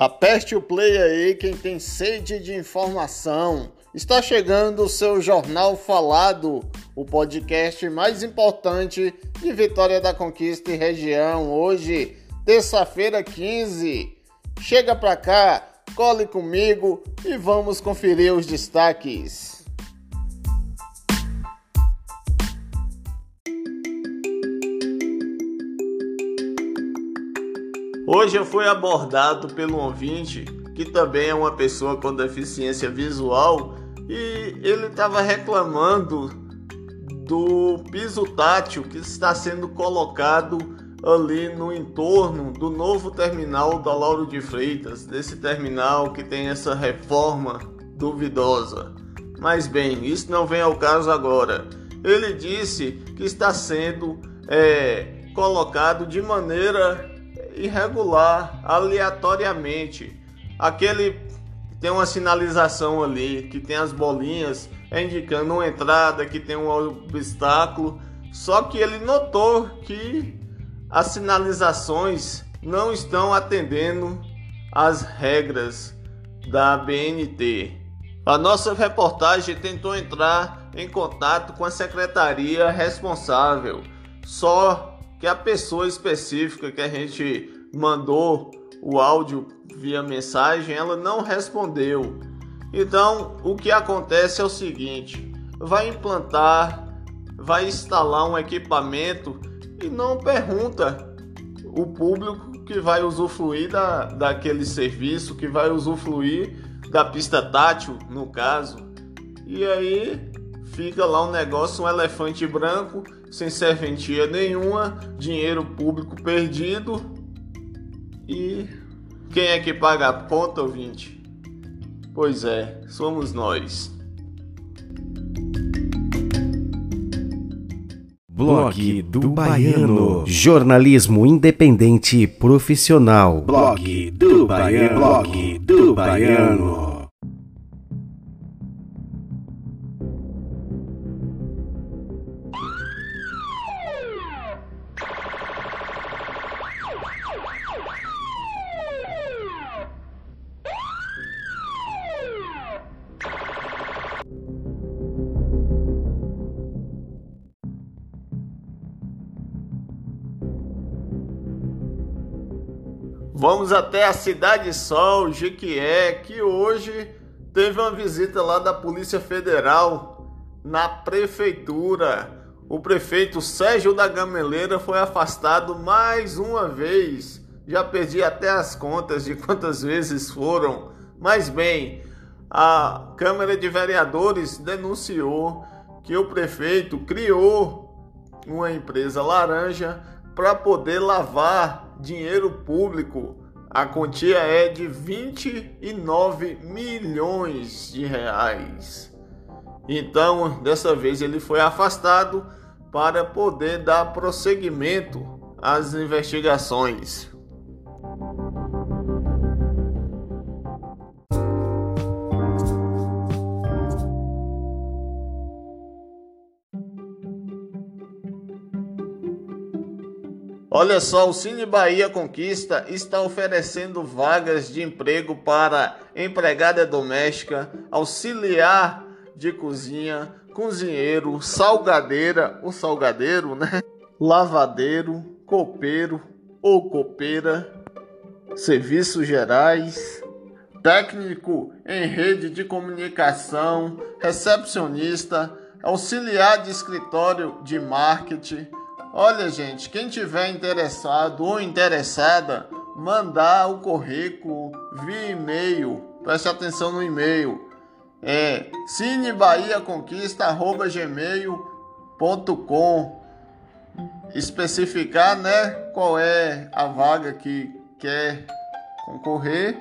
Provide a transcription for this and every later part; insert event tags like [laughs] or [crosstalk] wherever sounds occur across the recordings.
Aperte o play aí quem tem sede de informação. Está chegando o seu Jornal Falado, o podcast mais importante de Vitória da Conquista e região. Hoje, terça-feira 15. Chega pra cá, cole comigo e vamos conferir os destaques. Hoje eu fui abordado pelo ouvinte, que também é uma pessoa com deficiência visual, e ele estava reclamando do piso tátil que está sendo colocado ali no entorno do novo terminal da Lauro de Freitas, desse terminal que tem essa reforma duvidosa. Mas bem, isso não vem ao caso agora. Ele disse que está sendo é, colocado de maneira irregular, aleatoriamente. Aquele tem uma sinalização ali, que tem as bolinhas indicando uma entrada, que tem um obstáculo. Só que ele notou que as sinalizações não estão atendendo às regras da BNT. A nossa reportagem tentou entrar em contato com a secretaria responsável, só que a pessoa específica que a gente mandou o áudio via mensagem, ela não respondeu. Então, o que acontece é o seguinte: vai implantar, vai instalar um equipamento e não pergunta o público que vai usufruir da, daquele serviço, que vai usufruir da pista tátil, no caso. E aí fica lá um negócio, um elefante branco sem serventia nenhuma, dinheiro público perdido. E quem é que paga a conta, ouvinte? Pois é, somos nós. Blog do Baiano. Jornalismo independente profissional. Blog do Baiano. Blog do Baiano. Vamos até a Cidade Sol, Jequié, que hoje teve uma visita lá da Polícia Federal na prefeitura. O prefeito Sérgio da Gameleira foi afastado mais uma vez. Já perdi até as contas de quantas vezes foram. Mas bem, a Câmara de Vereadores denunciou que o prefeito criou uma empresa laranja para poder lavar dinheiro público. A quantia é de 29 milhões de reais. Então, dessa vez ele foi afastado para poder dar prosseguimento às investigações. Olha só, o Cine Bahia Conquista está oferecendo vagas de emprego para empregada doméstica, auxiliar de cozinha, cozinheiro, salgadeira, o salgadeiro, né? Lavadeiro, copeiro ou copeira, serviços gerais, técnico em rede de comunicação, recepcionista, auxiliar de escritório de marketing Olha, gente, quem tiver interessado ou interessada, mandar o currículo via e-mail. Preste atenção no e-mail. É cinebahiaconquista@gmail.com. Especificar, né, qual é a vaga que quer concorrer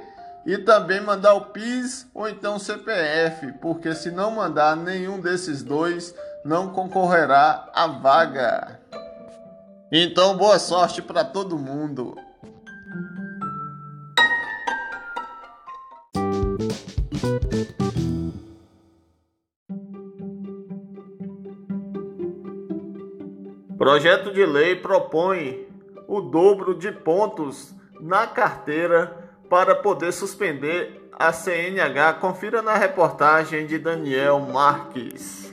e também mandar o PIS ou então CPF, porque se não mandar nenhum desses dois, não concorrerá à vaga. Então, boa sorte para todo mundo. Projeto de lei propõe o dobro de pontos na carteira para poder suspender a CNH. Confira na reportagem de Daniel Marques.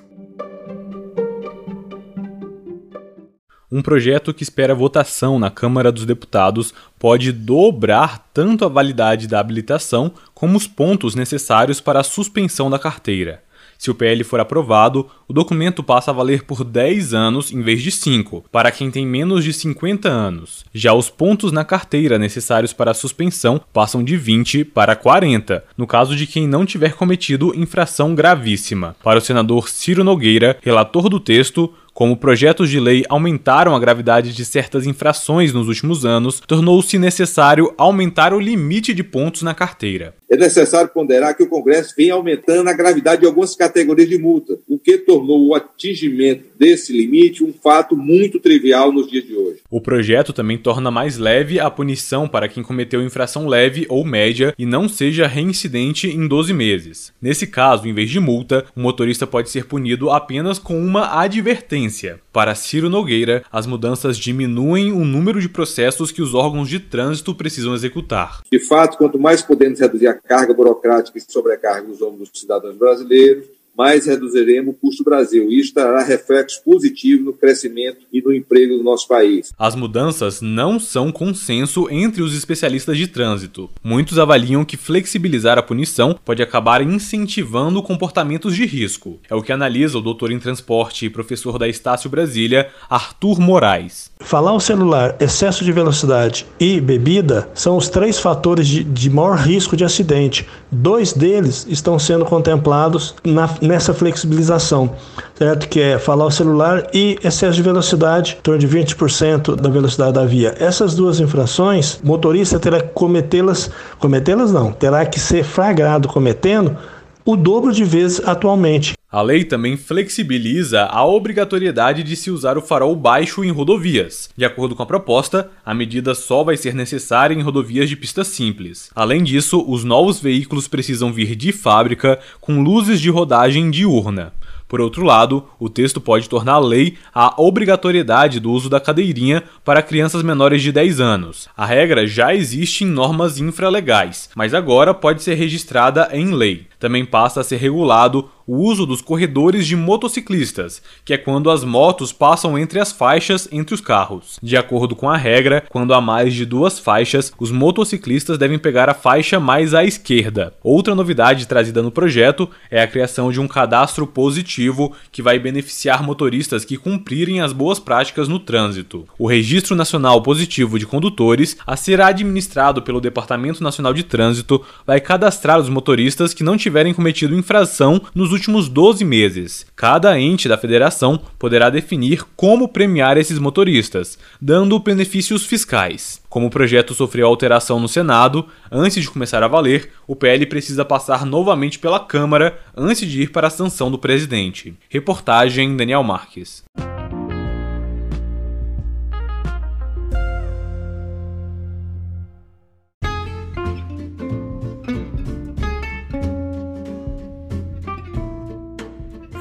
Um projeto que espera votação na Câmara dos Deputados pode dobrar tanto a validade da habilitação como os pontos necessários para a suspensão da carteira. Se o PL for aprovado, o documento passa a valer por 10 anos em vez de 5, para quem tem menos de 50 anos. Já os pontos na carteira necessários para a suspensão passam de 20 para 40, no caso de quem não tiver cometido infração gravíssima. Para o senador Ciro Nogueira, relator do texto, como projetos de lei aumentaram a gravidade de certas infrações nos últimos anos, tornou-se necessário aumentar o limite de pontos na carteira. É necessário ponderar que o Congresso vem aumentando a gravidade de algumas categorias de multa, o que tornou o atingimento desse limite um fato muito trivial nos dias de hoje. O projeto também torna mais leve a punição para quem cometeu infração leve ou média e não seja reincidente em 12 meses. Nesse caso, em vez de multa, o motorista pode ser punido apenas com uma advertência para Ciro Nogueira, as mudanças diminuem o número de processos que os órgãos de trânsito precisam executar. De fato, quanto mais podemos reduzir a carga burocrática e sobrecarga dos ombros dos cidadãos brasileiros, mais reduziremos o custo do Brasil. E isso trará reflexos positivos no crescimento e no emprego do nosso país. As mudanças não são consenso entre os especialistas de trânsito. Muitos avaliam que flexibilizar a punição pode acabar incentivando comportamentos de risco. É o que analisa o doutor em transporte e professor da Estácio Brasília, Arthur Moraes. Falar o celular, excesso de velocidade e bebida são os três fatores de, de maior risco de acidente. Dois deles estão sendo contemplados na, nessa flexibilização, certo? Que é falar o celular e excesso de velocidade, em torno de 20% da velocidade da via. Essas duas infrações, o motorista terá que cometê-las, cometê-las não, terá que ser flagrado cometendo o dobro de vezes atualmente. A lei também flexibiliza a obrigatoriedade de se usar o farol baixo em rodovias. De acordo com a proposta, a medida só vai ser necessária em rodovias de pista simples. Além disso, os novos veículos precisam vir de fábrica com luzes de rodagem diurna. Por outro lado, o texto pode tornar lei a obrigatoriedade do uso da cadeirinha para crianças menores de 10 anos. A regra já existe em normas infralegais, mas agora pode ser registrada em lei. Também passa a ser regulado o uso dos corredores de motociclistas, que é quando as motos passam entre as faixas entre os carros. De acordo com a regra, quando há mais de duas faixas, os motociclistas devem pegar a faixa mais à esquerda. Outra novidade trazida no projeto é a criação de um cadastro positivo que vai beneficiar motoristas que cumprirem as boas práticas no trânsito. O Registro Nacional Positivo de Condutores, a ser administrado pelo Departamento Nacional de Trânsito, vai cadastrar os motoristas que não tiverem cometido infração nos últimos 12 meses. Cada ente da federação poderá definir como premiar esses motoristas, dando benefícios fiscais. Como o projeto sofreu alteração no Senado, antes de começar a valer, o PL precisa passar novamente pela Câmara antes de ir para a sanção do presidente. Reportagem Daniel Marques.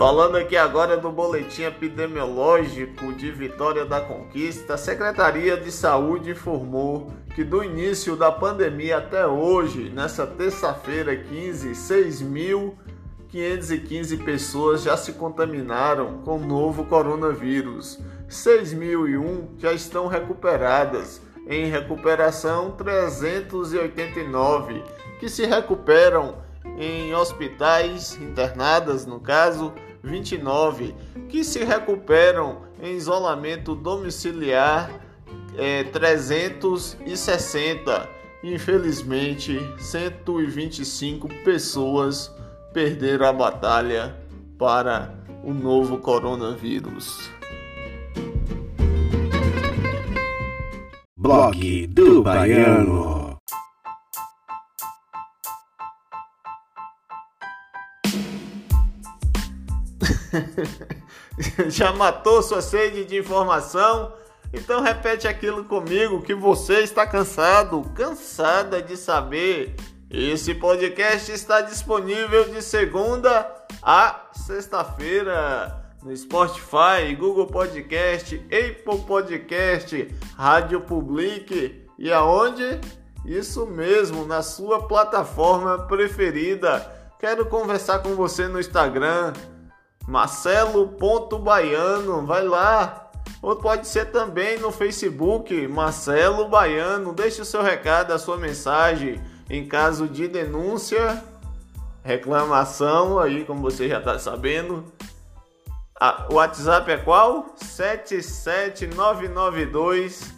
Falando aqui agora do boletim epidemiológico de Vitória da Conquista, a Secretaria de Saúde informou que do início da pandemia até hoje, nessa terça-feira 15, 6.515 pessoas já se contaminaram com o novo coronavírus. 6.001 já estão recuperadas. Em recuperação, 389 que se recuperam em hospitais internadas, no caso, 29 que se recuperam em isolamento domiciliar, é, 360. Infelizmente, 125 pessoas perderam a batalha para o novo coronavírus. Blog do Baiano. [laughs] Já matou sua sede de informação? Então repete aquilo comigo que você está cansado, cansada de saber. Esse podcast está disponível de segunda a sexta-feira no Spotify, Google Podcast, Apple Podcast, Rádio Public e aonde? Isso mesmo, na sua plataforma preferida. Quero conversar com você no Instagram, marcelo.baiano, vai lá. Ou pode ser também no Facebook, Marcelo Baiano. Deixe o seu recado, a sua mensagem em caso de denúncia, reclamação, aí como você já está sabendo. o WhatsApp é qual? 77992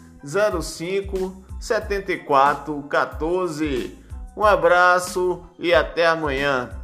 05 7414. Um abraço e até amanhã.